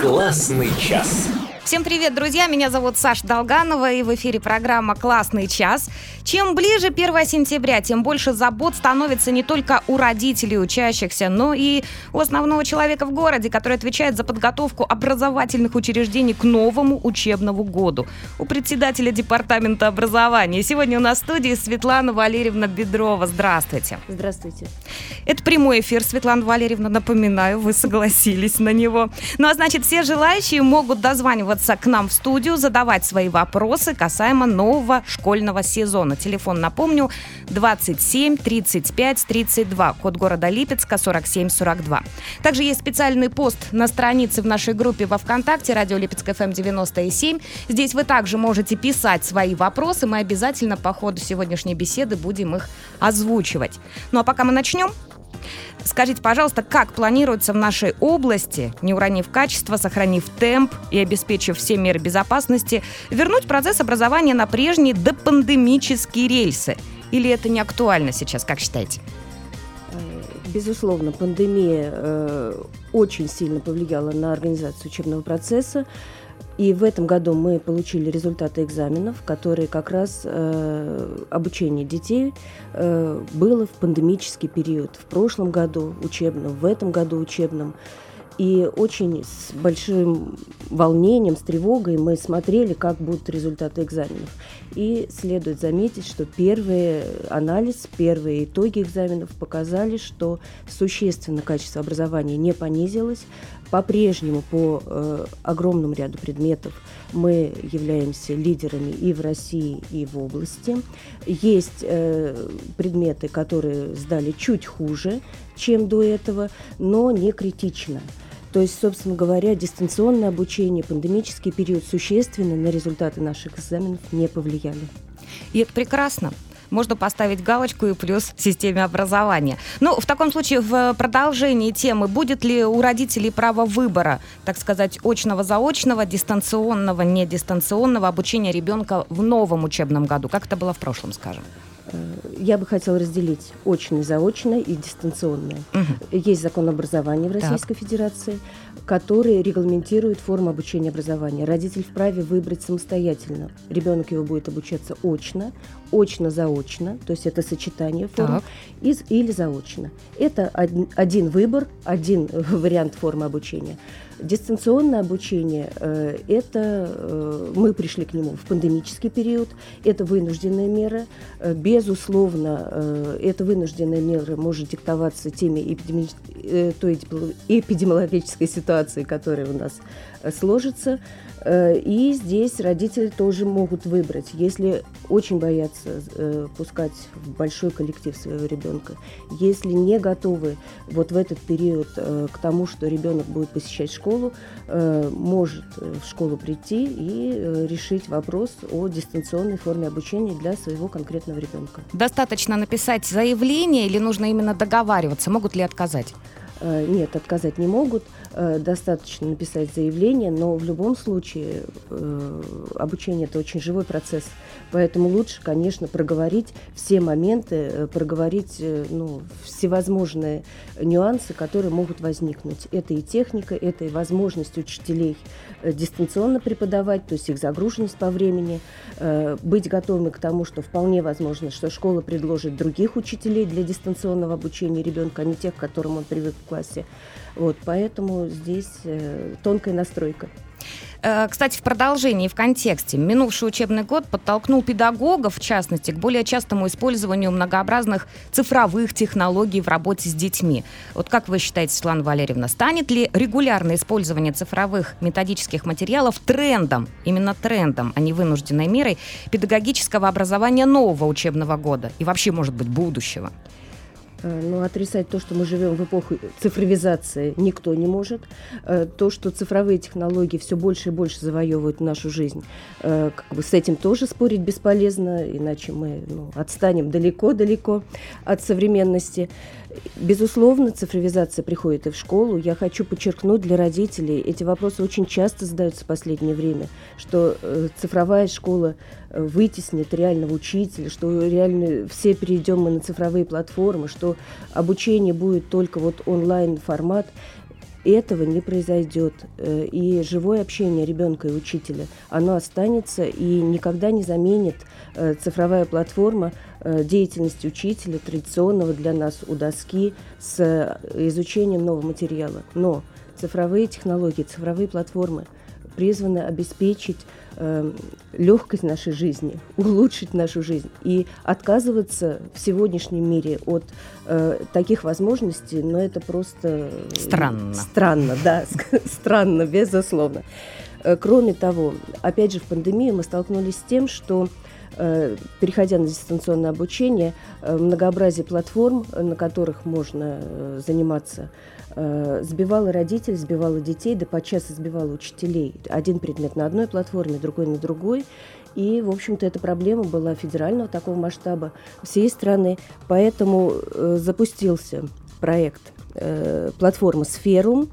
Классный час. Всем привет, друзья! Меня зовут Саша Долганова, и в эфире программа «Классный час». Чем ближе 1 сентября, тем больше забот становится не только у родителей учащихся, но и у основного человека в городе, который отвечает за подготовку образовательных учреждений к новому учебному году. У председателя Департамента образования. Сегодня у нас в студии Светлана Валерьевна Бедрова. Здравствуйте. Здравствуйте. Это прямой эфир, Светлана Валерьевна, напоминаю, вы согласились на него. Ну а значит, все желающие могут дозваниваться дозваниваться к нам в студию, задавать свои вопросы касаемо нового школьного сезона. Телефон, напомню, 27 35 32, код города Липецка 47 42. Также есть специальный пост на странице в нашей группе во ВКонтакте «Радио Липецк ФМ 97». Здесь вы также можете писать свои вопросы. Мы обязательно по ходу сегодняшней беседы будем их озвучивать. Ну а пока мы начнем, Скажите, пожалуйста, как планируется в нашей области, не уронив качество, сохранив темп и обеспечив все меры безопасности, вернуть процесс образования на прежние допандемические рельсы? Или это не актуально сейчас, как считаете? Э, безусловно, пандемия э, очень сильно повлияла на организацию учебного процесса. И в этом году мы получили результаты экзаменов, которые как раз э, обучение детей э, было в пандемический период. В прошлом году учебном, в этом году учебном. И очень с большим волнением, с тревогой мы смотрели, как будут результаты экзаменов. И следует заметить, что первый анализ, первые итоги экзаменов показали, что существенно качество образования не понизилось. По-прежнему по э, огромному ряду предметов мы являемся лидерами и в России, и в области. Есть э, предметы, которые сдали чуть хуже, чем до этого, но не критично. То есть, собственно говоря, дистанционное обучение, пандемический период существенно на результаты наших экзаменов не повлияли. И это прекрасно можно поставить галочку и плюс в системе образования. Ну, в таком случае, в продолжении темы, будет ли у родителей право выбора, так сказать, очного-заочного, дистанционного, недистанционного обучения ребенка в новом учебном году, как это было в прошлом, скажем? Э, я бы хотела разделить очное, заочное и дистанционное. Угу. Есть закон образования в Российской так. Федерации, который регламентирует форму обучения образования. Родитель вправе выбрать самостоятельно. Ребенок его будет обучаться очно, очно-заочно, то есть это сочетание форм, из, или заочно. Это один, один выбор, один вариант формы обучения. Дистанционное обучение э, – это э, мы пришли к нему в пандемический период, это вынужденная мера. Э, безусловно, э, эта вынужденная мера может диктоваться теми эпидеми... э, той эпидемиологической ситуацией, которая у нас э, сложится. Э, и здесь родители тоже могут выбрать, если очень боятся э, пускать в большой коллектив своего ребенка, если не готовы вот в этот период к тому, что ребенок будет посещать школу, может в школу прийти и решить вопрос о дистанционной форме обучения для своего конкретного ребенка. Достаточно написать заявление или нужно именно договариваться? Могут ли отказать? Э, нет, отказать не могут. Э, достаточно написать заявление, но в любом случае э, обучение это очень живой процесс, поэтому лучше, конечно, проговорить все моменты, проговорить ну, всевозможные нюансы, которые могут возникнуть. Это и техника, это и возможность учителей дистанционно преподавать, то есть их загруженность по времени, быть готовыми к тому, что вполне возможно, что школа предложит других учителей для дистанционного обучения ребенка, а не тех, к которым он привык классе. Вот, поэтому здесь э, тонкая настройка. Э, кстати, в продолжении, в контексте, минувший учебный год подтолкнул педагогов, в частности, к более частому использованию многообразных цифровых технологий в работе с детьми. Вот как вы считаете, Светлана Валерьевна, станет ли регулярное использование цифровых методических материалов трендом, именно трендом, а не вынужденной мерой педагогического образования нового учебного года и вообще, может быть, будущего? Э, но отрицать то, что мы живем в эпоху цифровизации, никто не может. Э, то, что цифровые технологии все больше и больше завоевывают нашу жизнь, э, как бы с этим тоже спорить бесполезно, иначе мы ну, отстанем далеко-далеко от современности. Безусловно, цифровизация приходит и в школу. Я хочу подчеркнуть для родителей, эти вопросы очень часто задаются в последнее время, что э, цифровая школа э, вытеснит реального учителя, что реально все перейдем мы на цифровые платформы, что обучение будет только вот онлайн формат. Этого не произойдет. Э, и живое общение ребенка и учителя, оно останется и никогда не заменит э, цифровая платформа э, деятельности учителя, традиционного для нас у доски, с изучением нового материала. Но цифровые технологии, цифровые платформы призваны обеспечить э, легкость нашей жизни, улучшить нашу жизнь. И отказываться в сегодняшнем мире от э, таких возможностей, но ну, это просто... Странно. Странно, да, странно, безусловно. Э, кроме того, опять же, в пандемии мы столкнулись с тем, что э, переходя на дистанционное обучение, э, многообразие платформ, на которых можно заниматься э, сбивала родителей, сбивала детей, да подчас сбивала учителей. Один предмет на одной платформе, другой на другой. И, в общем-то, эта проблема была федерального такого масштаба всей страны. Поэтому э, запустился проект э, платформа «Сферум»,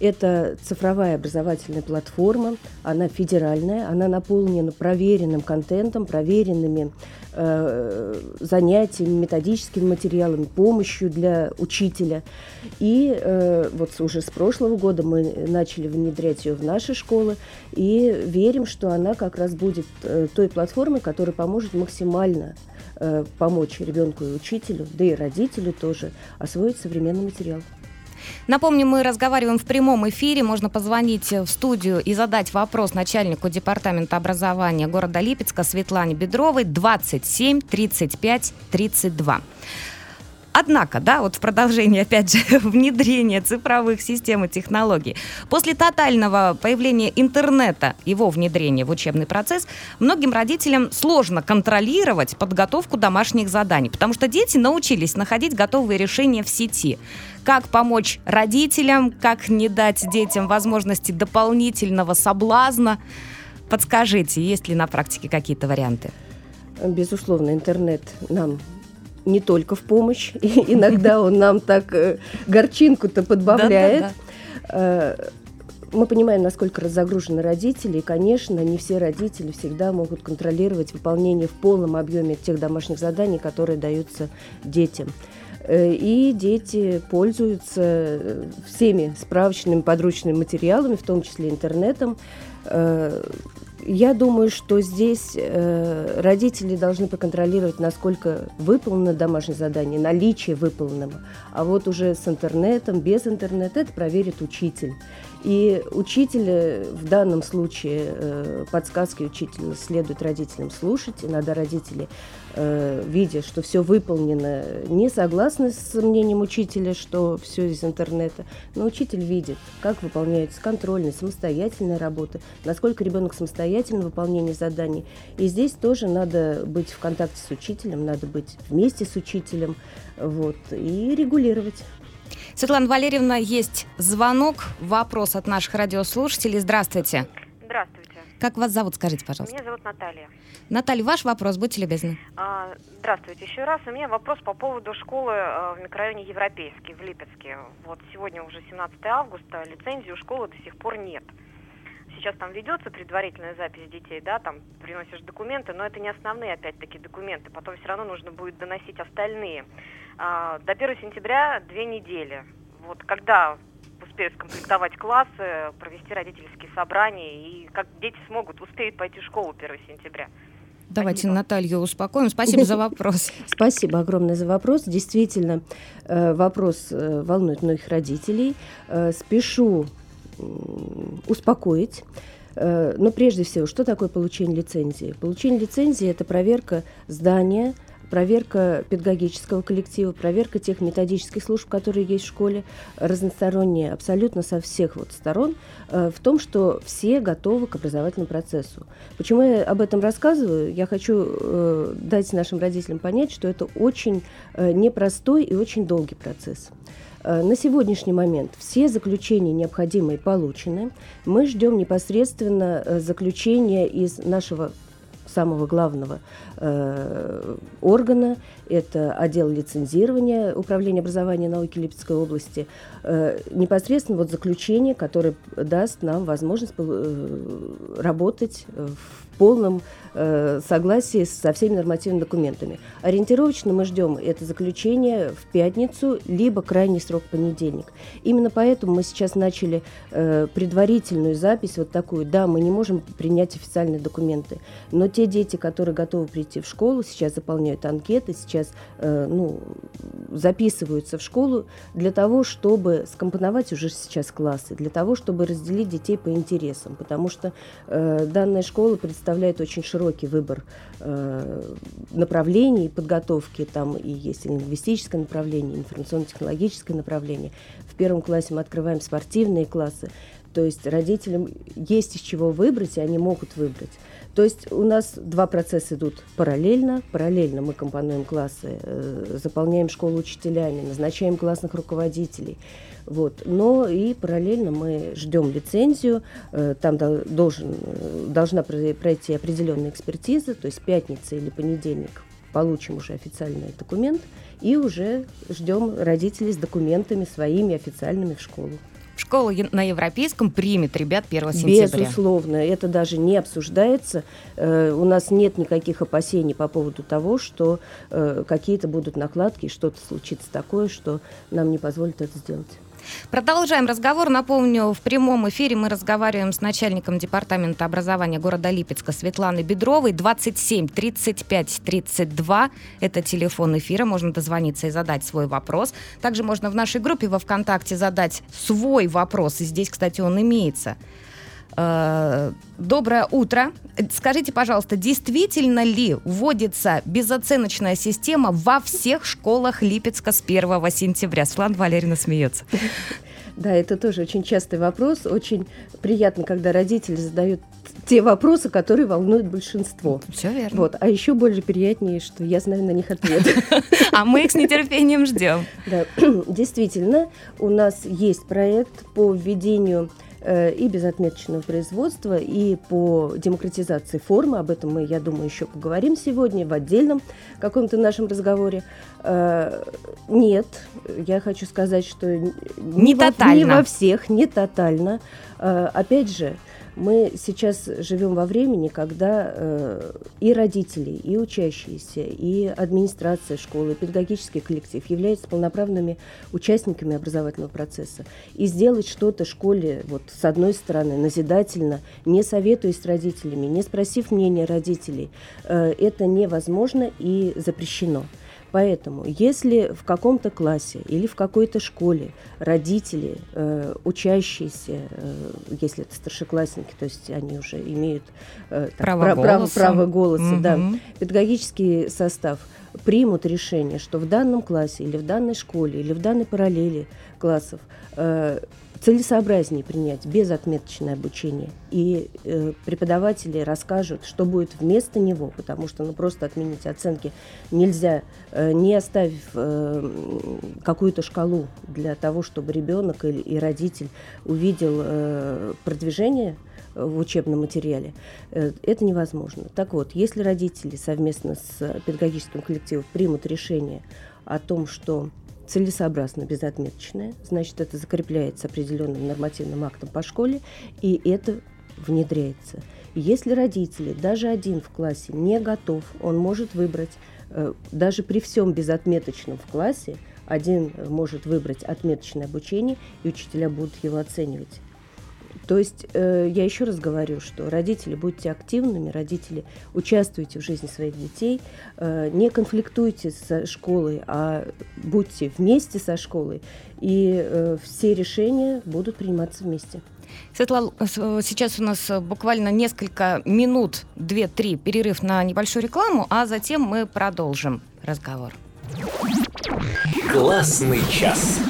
это цифровая образовательная платформа, она федеральная, она наполнена проверенным контентом, проверенными э, занятиями, методическими материалами, помощью для учителя. И э, вот уже с прошлого года мы начали внедрять ее в наши школы. И верим, что она как раз будет э, той платформой, которая поможет максимально э, помочь ребенку и учителю, да и родителю тоже освоить современный материал. Напомню, мы разговариваем в прямом эфире. Можно позвонить в студию и задать вопрос начальнику департамента образования города Липецка Светлане Бедровой 27 35 32. Однако, да, вот в продолжении, опять же, внедрения цифровых систем и технологий, после тотального появления интернета, его внедрения в учебный процесс, многим родителям сложно контролировать подготовку домашних заданий, потому что дети научились находить готовые решения в сети. Как помочь родителям, как не дать детям возможности дополнительного соблазна? Подскажите, есть ли на практике какие-то варианты? Безусловно, интернет нам не только в помощь, и иногда он нам так э, горчинку-то подбавляет. Э, мы понимаем, насколько разогружены родители, и, конечно, не все родители всегда могут контролировать выполнение в полном объеме тех домашних заданий, которые даются детям. Э, и дети пользуются всеми справочными подручными материалами, в том числе интернетом, я думаю, что здесь э, родители должны проконтролировать, насколько выполнено домашнее задание, наличие выполненного. А вот уже с интернетом, без интернета, это проверит учитель. И учитель в данном случае, э, подсказки учителя следует родителям слушать. Иногда родители, э, видя, что все выполнено, не согласны с мнением учителя, что все из интернета. Но учитель видит, как выполняется контрольная, самостоятельная работа, насколько ребенок самостоятельно в выполнении заданий. И здесь тоже надо быть в контакте с учителем, надо быть вместе с учителем вот, и регулировать. Светлана Валерьевна, есть звонок, вопрос от наших радиослушателей. Здравствуйте. Здравствуйте. Как вас зовут, скажите, пожалуйста? Меня зовут Наталья. Наталья, ваш вопрос, будьте любезны. А, здравствуйте еще раз. У меня вопрос по поводу школы а, в микрорайоне Европейский, в Липецке. Вот сегодня уже 17 августа, лицензии у школы до сих пор нет. Сейчас там ведется предварительная запись детей, да, там приносишь документы, но это не основные, опять-таки, документы. Потом все равно нужно будет доносить остальные. А, до 1 сентября две недели. Вот когда успеют скомплектовать классы, провести родительские собрания, и как дети смогут, успеют пойти в школу 1 сентября. Давайте Спасибо. Наталью успокоим. Спасибо за вопрос. Спасибо огромное за вопрос. Действительно, э, вопрос э, волнует многих родителей. Э, спешу успокоить. Но прежде всего, что такое получение лицензии? Получение лицензии – это проверка здания, проверка педагогического коллектива, проверка тех методических служб, которые есть в школе, разносторонняя абсолютно со всех вот сторон, э, в том, что все готовы к образовательному процессу. Почему я об этом рассказываю? Я хочу э, дать нашим родителям понять, что это очень э, непростой и очень долгий процесс. На сегодняшний момент все заключения необходимые получены. Мы ждем непосредственно заключения из нашего самого главного э, органа, это отдел лицензирования Управления образования и науки Липецкой области, э, непосредственно вот заключение, которое даст нам возможность э, работать в полном э, согласии со всеми нормативными документами. Ориентировочно мы ждем это заключение в пятницу, либо крайний срок понедельник. Именно поэтому мы сейчас начали э, предварительную запись, вот такую. Да, мы не можем принять официальные документы, но те дети, которые готовы прийти в школу, сейчас заполняют анкеты, сейчас э, ну, записываются в школу для того, чтобы скомпоновать уже сейчас классы, для того, чтобы разделить детей по интересам, потому что э, данная школа представляет предоставляет очень широкий выбор э, направлений подготовки. Там и есть и лингвистическое направление, информационно-технологическое направление. В первом классе мы открываем спортивные классы. То есть родителям есть из чего выбрать, и они могут выбрать. То есть у нас два процесса идут параллельно. Параллельно мы компонуем классы, э, заполняем школу учителями, назначаем классных руководителей. Вот. Но и параллельно мы ждем лицензию. Э, там должен, э, должна пройти определенная экспертиза, то есть пятница или понедельник получим уже официальный документ и уже ждем родителей с документами своими официальными в школу школа на европейском примет ребят 1 сентября. Безусловно, это даже не обсуждается. Э, у нас нет никаких опасений по поводу того, что э, какие-то будут накладки, что-то случится такое, что нам не позволит это сделать. Продолжаем разговор. Напомню, в прямом эфире мы разговариваем с начальником департамента образования города Липецка Светланой Бедровой. 27 35 32 – это телефон эфира. Можно дозвониться и задать свой вопрос. Также можно в нашей группе во ВКонтакте задать свой вопрос. И здесь, кстати, он имеется. Э, доброе утро. Скажите, пожалуйста, действительно ли вводится безоценочная система во всех школах Липецка с 1 сентября? Светлана Валерьевна смеется. Да, это тоже очень частый вопрос. Очень приятно, когда родители задают те вопросы, которые волнуют большинство. Все верно. Вот. А еще больше приятнее, что я знаю на них ответ. А мы их с нетерпением ждем. Да, действительно, у нас есть проект по введению и безотметочного производства, и по демократизации формы. Об этом мы, я думаю, еще поговорим сегодня в отдельном каком-то нашем разговоре. Э, нет, я хочу сказать, что не, не, во, не во всех, не тотально. Э, опять же, мы сейчас живем во времени, когда э, и родители, и учащиеся, и администрация школы, педагогический коллектив являются полноправными участниками образовательного процесса. И сделать что-то школе, вот с одной стороны, назидательно, не советуясь с родителями, не спросив мнения родителей, э, это невозможно и запрещено. Поэтому, если в каком-то классе или в какой-то школе родители, э, учащиеся, э, если это старшеклассники, то есть они уже имеют э, право, так, голоса. право, право голоса, угу. да, педагогический состав примут решение, что в данном классе или в данной школе или в данной параллели классов э, целесообразнее принять безотметочное обучение. И э, преподаватели расскажут, что будет вместо него, потому что ну, просто отменить оценки нельзя, э, не оставив э, какую-то шкалу для того, чтобы ребенок или, и родитель увидел э, продвижение в учебном материале. Э, это невозможно. Так вот, если родители совместно с педагогическим коллективом примут решение о том, что целесообразно безотметочное, значит, это закрепляется определенным нормативным актом по школе, и это внедряется. Если родители, даже один в классе не готов, он может выбрать, э, даже при всем безотметочном в классе, один может выбрать отметочное обучение, и учителя будут его оценивать. То есть э, я еще раз говорю, что родители будьте активными, родители участвуйте в жизни своих детей, э, не конфликтуйте со школой, а будьте вместе со школой, и э, все решения будут приниматься вместе. Светлана, э, сейчас у нас буквально несколько минут, две-три, перерыв на небольшую рекламу, а затем мы продолжим разговор. Классный час.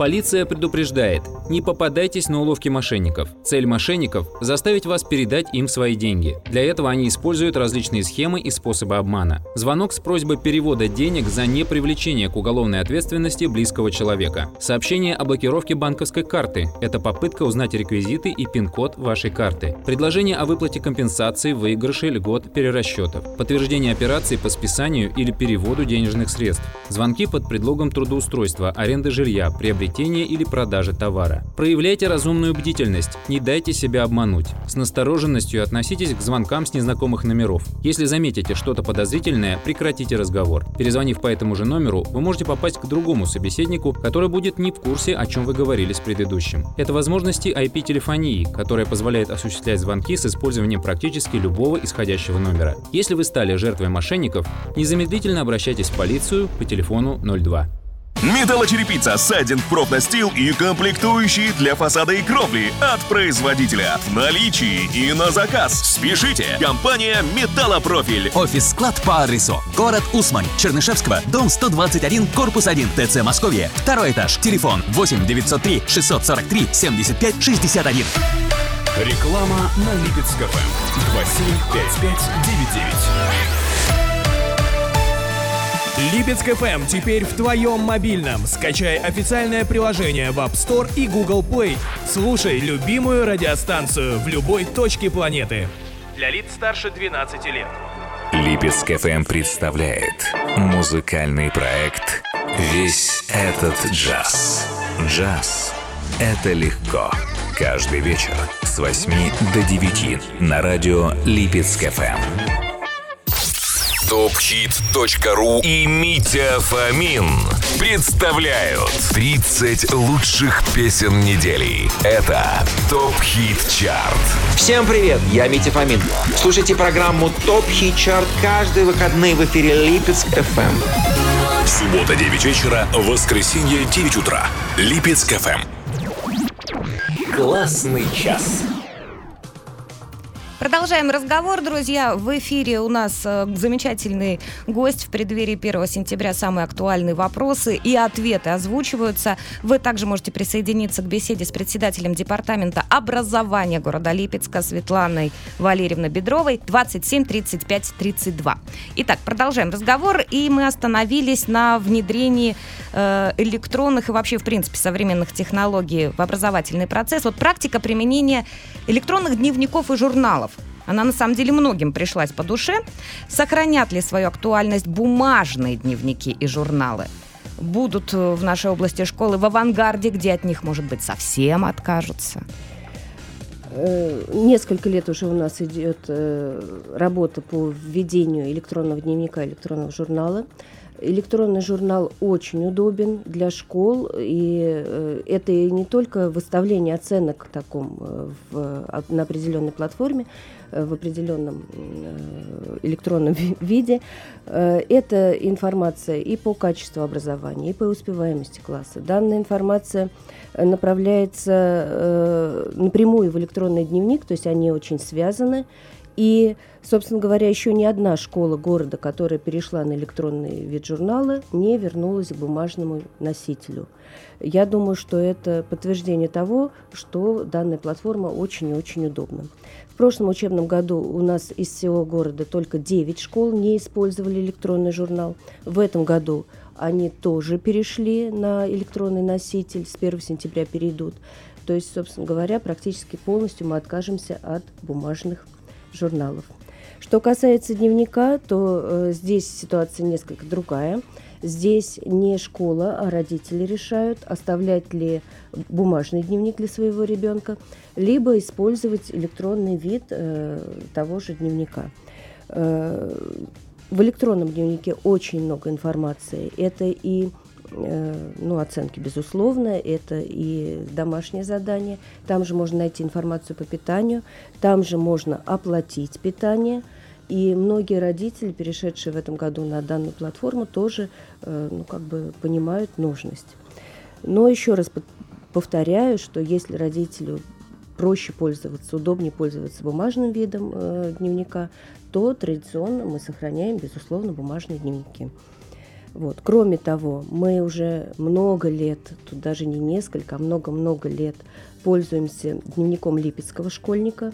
Полиция предупреждает, не попадайтесь на уловки мошенников. Цель мошенников – заставить вас передать им свои деньги. Для этого они используют различные схемы и способы обмана. Звонок с просьбой перевода денег за непривлечение к уголовной ответственности близкого человека. Сообщение о блокировке банковской карты – это попытка узнать реквизиты и пин-код вашей карты. Предложение о выплате компенсации, выигрыше, льгот, перерасчетов. Подтверждение операции по списанию или переводу денежных средств. Звонки под предлогом трудоустройства, аренды жилья, приобретения или продажи товара. Проявляйте разумную бдительность, не дайте себя обмануть. С настороженностью относитесь к звонкам с незнакомых номеров. Если заметите что-то подозрительное, прекратите разговор. Перезвонив по этому же номеру, вы можете попасть к другому собеседнику, который будет не в курсе, о чем вы говорили с предыдущим. Это возможности IP-телефонии, которая позволяет осуществлять звонки с использованием практически любого исходящего номера. Если вы стали жертвой мошенников, незамедлительно обращайтесь в полицию по телефону 02. Металлочерепица, сайдинг, профнастил и комплектующие для фасада и кровли от производителя. В наличии и на заказ. Спешите! Компания «Металлопрофиль». Офис-склад по адресу. Город Усмань, Чернышевского, дом 121, корпус 1, ТЦ Московье. Второй этаж. Телефон 8 903 643 75 61. Реклама на Липецк-ФМ. 275599. Липецк FM теперь в твоем мобильном. Скачай официальное приложение в App Store и Google Play. Слушай любимую радиостанцию в любой точке планеты. Для лиц старше 12 лет. Липецк FM представляет музыкальный проект «Весь этот джаз». Джаз — это легко. Каждый вечер с 8 до 9 на радио Липецк FM. Топхит.ру и Митя Фомин представляют 30 лучших песен недели. Это ТОП Хит Чарт. Всем привет, я Митя Фомин. Слушайте программу ТОП Хит Чарт каждые выходные в эфире Липецк ФМ. Суббота 9 вечера, воскресенье 9 утра. Липецк ФМ. Классный час. Продолжаем разговор, друзья. В эфире у нас э, замечательный гость в преддверии 1 сентября. Самые актуальные вопросы и ответы озвучиваются. Вы также можете присоединиться к беседе с председателем Департамента образования города Липецка Светланой Валерьевной Бедровой 27 35 32. Итак, продолжаем разговор. И мы остановились на внедрении э, электронных и вообще, в принципе, современных технологий в образовательный процесс. Вот практика применения электронных дневников и журналов она на самом деле многим пришлась по душе. Сохранят ли свою актуальность бумажные дневники и журналы? Будут э, в нашей области школы в авангарде, где от них, может быть, совсем откажутся? Э, несколько лет уже у нас идет э, работа по введению электронного дневника, электронного журнала. Электронный журнал очень удобен для школ, и это не только выставление оценок таком в, на определенной платформе, в определенном э, электронном виде. Э, это информация и по качеству образования, и по успеваемости класса. Данная информация направляется напрямую в электронный дневник, то есть они очень связаны. И, собственно говоря, еще ни одна школа города, которая перешла на электронный вид журнала, не вернулась к бумажному носителю. Я думаю, что это подтверждение того, что данная платформа очень и очень удобна прошлом учебном году у нас из всего города только 9 школ не использовали электронный журнал. В этом году они тоже перешли на электронный носитель, с 1 сентября перейдут. То есть, собственно говоря, практически полностью мы откажемся от бумажных журналов. Что касается дневника, то э, здесь ситуация несколько другая. Здесь не школа, а родители решают, оставлять ли бумажный дневник для своего ребенка, либо использовать электронный вид э, того же дневника. Э, в электронном дневнике очень много информации. Это и э, ну, оценки, безусловно, это и домашнее задание. Там же можно найти информацию по питанию, там же можно оплатить питание – и многие родители, перешедшие в этом году на данную платформу, тоже э, ну, как бы понимают нужность. Но еще раз повторяю, что если родителю проще пользоваться, удобнее пользоваться бумажным видом э, дневника, то традиционно мы сохраняем, безусловно, бумажные дневники. Вот. Кроме того, мы уже много лет, тут даже не несколько, а много-много лет пользуемся дневником липецкого школьника,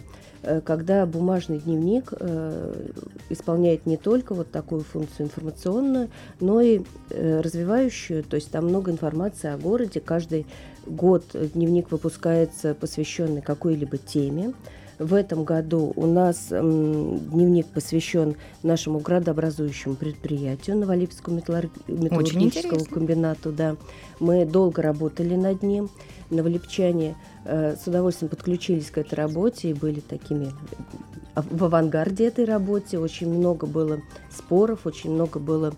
когда бумажный дневник э, исполняет не только вот такую функцию информационную, но и э, развивающую, то есть там много информации о городе, каждый год дневник выпускается посвященный какой-либо теме, в этом году у нас дневник посвящен нашему градообразующему предприятию Новолипецкому металлургическому комбинату. Да. Мы долго работали над ним. Новолипчане э, с удовольствием подключились к этой работе и были такими в авангарде этой работе. Очень много было споров, очень много было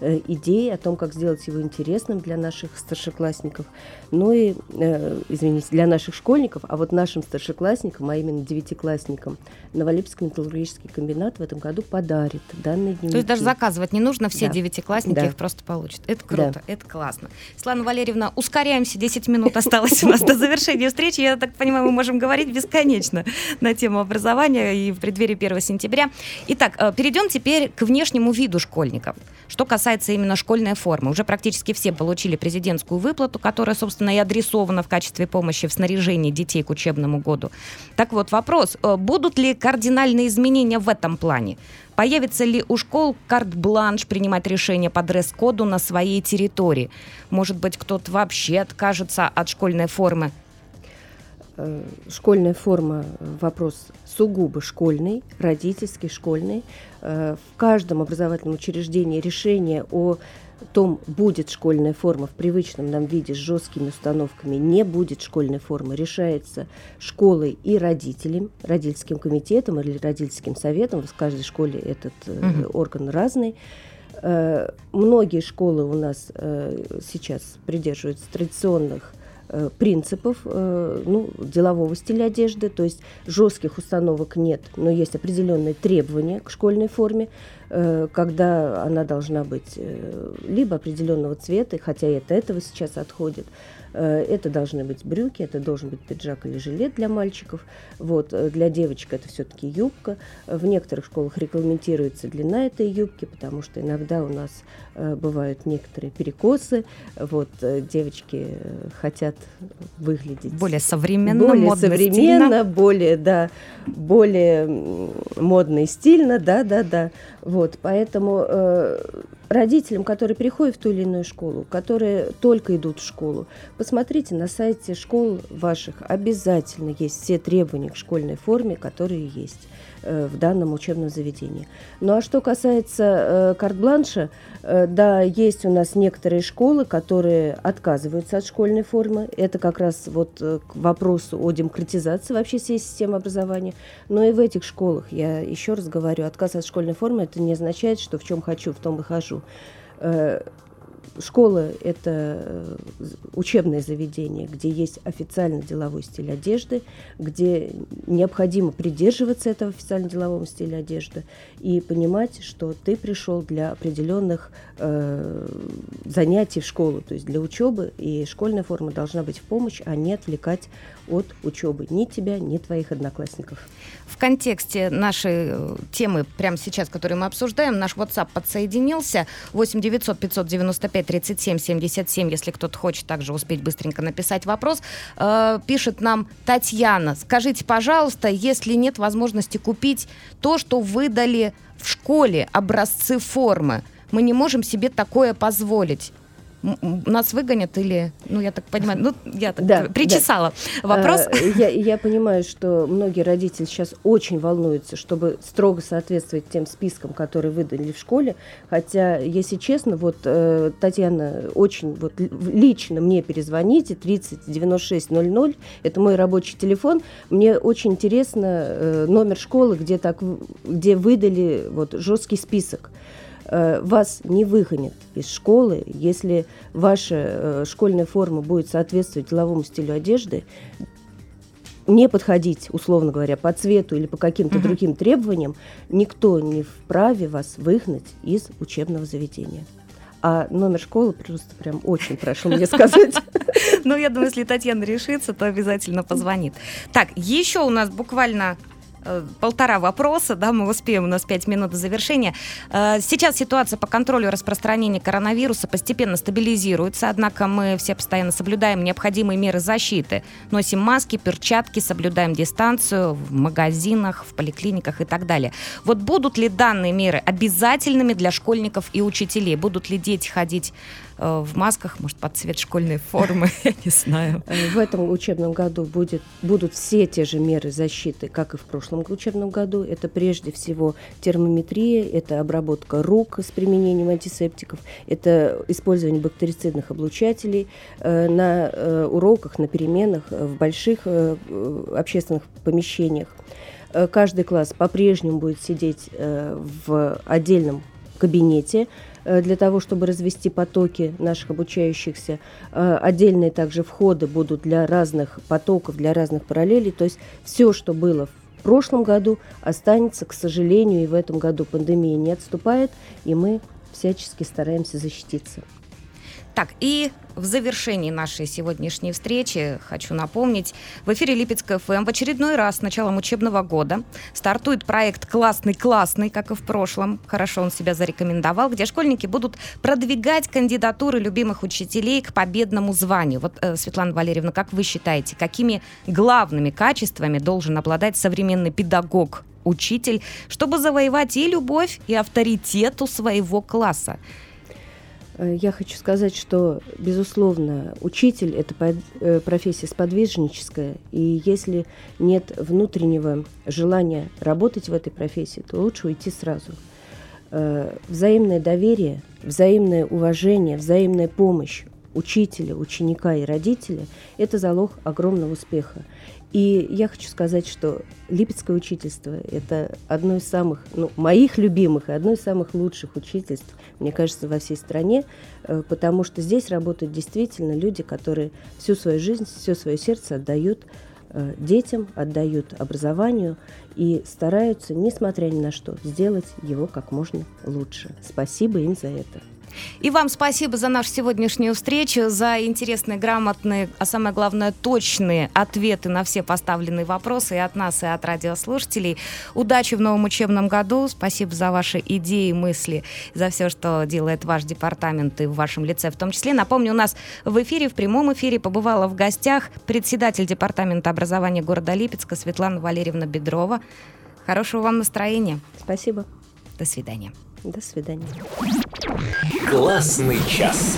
Э, идей о том, как сделать его интересным для наших старшеклассников, ну и, э, извините, для наших школьников, а вот нашим старшеклассникам, а именно девятиклассникам, Новолипецкий металлургический комбинат в этом году подарит данные дневники. То есть даже заказывать не нужно, все да. девятиклассники да. их просто получат. Это круто, да. это классно. Светлана Валерьевна, ускоряемся, 10 минут осталось у нас до завершения встречи. Я так понимаю, мы можем говорить бесконечно на тему образования и в преддверии 1 сентября. Итак, э, перейдем теперь к внешнему виду школьников. Что касается именно школьной формы, уже практически все получили президентскую выплату, которая, собственно, и адресована в качестве помощи в снаряжении детей к учебному году. Так вот, вопрос, э, будут ли кардинальные изменения в этом плане? Появится ли у школ карт-бланш принимать решения по дресс-коду на своей территории? Может быть, кто-то вообще откажется от школьной формы? Э, школьная форма – вопрос сугубо школьный, родительский, школьный. Э, в каждом образовательном учреждении решение о том, будет школьная форма в привычном нам виде с жесткими установками, не будет школьной формы, решается школой и родителям, родительским комитетом или родительским советом. В каждой школе этот угу. орган разный. Многие школы у нас сейчас придерживаются традиционных Э, принципов э, ну, делового стиля одежды, то есть жестких установок нет, но есть определенные требования к школьной форме, э, когда она должна быть либо определенного цвета, хотя и от этого сейчас отходит, Э, это должны быть брюки, это должен быть пиджак или жилет для мальчиков. Вот, э, для девочек это все-таки юбка. В некоторых школах регламентируется длина этой юбки, потому что иногда у нас э, бывают некоторые перекосы. Вот, девочки хотят выглядеть более современно, более модно, современно, стильно. более, да, более модно и стильно, да, да, да. Вот, поэтому родителям, которые переходят в ту или иную школу, которые только идут в школу, посмотрите на сайте школ ваших. Обязательно есть все требования к школьной форме, которые есть. Э, в данном учебном заведении. Ну а что касается э, карт-бланша, э, да, есть у нас некоторые школы, которые отказываются от школьной формы. Это как раз вот к вопросу о демократизации вообще всей системы образования. Но и в этих школах, я еще раз говорю, отказ от школьной формы, это не означает, что в чем хочу, в том и хожу Uh, Школа – это э, учебное заведение, где есть официальный деловой стиль одежды, где необходимо придерживаться этого официально-делового стиля одежды и понимать, что ты пришел для определенных э, занятий в школу, то есть для учебы, и школьная форма должна быть в помощь, а не отвлекать от учебы. Ни тебя, ни твоих одноклассников. В контексте нашей э, темы, прямо сейчас, которую мы обсуждаем, наш WhatsApp подсоединился. 8 900 595 37 77, если кто-то хочет также успеть быстренько написать вопрос. Э, пишет нам Татьяна, скажите, пожалуйста, если нет возможности купить то, что выдали в школе, образцы формы, мы не можем себе такое позволить нас выгонят или, ну, я так понимаю, ну, я так да, причесала да. вопрос. Я, я понимаю, что многие родители сейчас очень волнуются, чтобы строго соответствовать тем спискам, которые выдали в школе, хотя, если честно, вот э, Татьяна очень вот лично мне перезвоните, 30 96 00, это мой рабочий телефон, мне очень интересно э, номер школы, где, так, где выдали вот жесткий список. Э, вас не выгонят из школы, если ваша э, школьная форма будет соответствовать деловому стилю одежды, не подходить, условно говоря, по цвету или по каким-то угу. другим требованиям, никто не вправе вас выгнать из учебного заведения. А номер школы просто прям очень прошу мне сказать. Ну, я думаю, если Татьяна решится, то обязательно позвонит. Так, еще у нас буквально полтора вопроса, да, мы успеем, у нас пять минут до завершения. Э, сейчас ситуация по контролю распространения коронавируса постепенно стабилизируется, однако мы все постоянно соблюдаем необходимые меры защиты. Носим маски, перчатки, соблюдаем дистанцию в магазинах, в поликлиниках и так далее. Вот будут ли данные меры обязательными для школьников и учителей? Будут ли дети ходить Э, в масках, может, под цвет школьной формы, я не знаю. Э, в этом учебном году будет, будут все те же меры защиты, как и в прошлом учебном году. Это прежде всего термометрия, это обработка рук с применением антисептиков, это использование бактерицидных облучателей э, на уроках, на переменах, в больших общественных помещениях. Каждый класс по-прежнему будет сидеть в отдельном кабинете, Э, для того, чтобы развести потоки наших обучающихся. Э, отдельные также входы будут для разных потоков, для разных параллелей. То есть все, что было в прошлом году, останется, к сожалению, и в этом году пандемия не отступает, и мы всячески стараемся защититься. Так, и в завершении нашей сегодняшней встречи хочу напомнить, в эфире Липецкая ФМ в очередной раз с началом учебного года стартует проект «Классный-классный», как и в прошлом, хорошо он себя зарекомендовал, где школьники будут продвигать кандидатуры любимых учителей к победному званию. Вот, э, Светлана Валерьевна, как вы считаете, какими главными качествами должен обладать современный педагог, учитель, чтобы завоевать и любовь, и авторитет у своего класса? Э, я хочу сказать, что, безусловно, учитель – это э, профессия сподвижническая, и если нет внутреннего желания работать в этой профессии, то лучше уйти сразу. Э, взаимное доверие, взаимное уважение, взаимная помощь учителя, ученика и родителя – это залог огромного успеха. И я хочу сказать, что Липецкое учительство – это одно из самых, ну, моих любимых и одно из самых лучших учительств, мне кажется, во всей стране, э, потому что здесь работают действительно люди, которые всю свою жизнь, все свое сердце отдают э, детям, отдают образованию и стараются, несмотря ни на что, сделать его как можно лучше. Спасибо им за это. И вам спасибо за нашу сегодняшнюю встречу, за интересные, грамотные, а самое главное, точные ответы на все поставленные вопросы и от нас, и от радиослушателей. Удачи в новом учебном году. Спасибо за ваши идеи, мысли, за все, что делает ваш департамент и в вашем лице в том числе. Напомню, у нас в эфире, в прямом эфире побывала в гостях председатель департамента образования города Липецка Светлана Валерьевна Бедрова. Хорошего вам настроения. Спасибо. До свидания. До свидания. Классный час.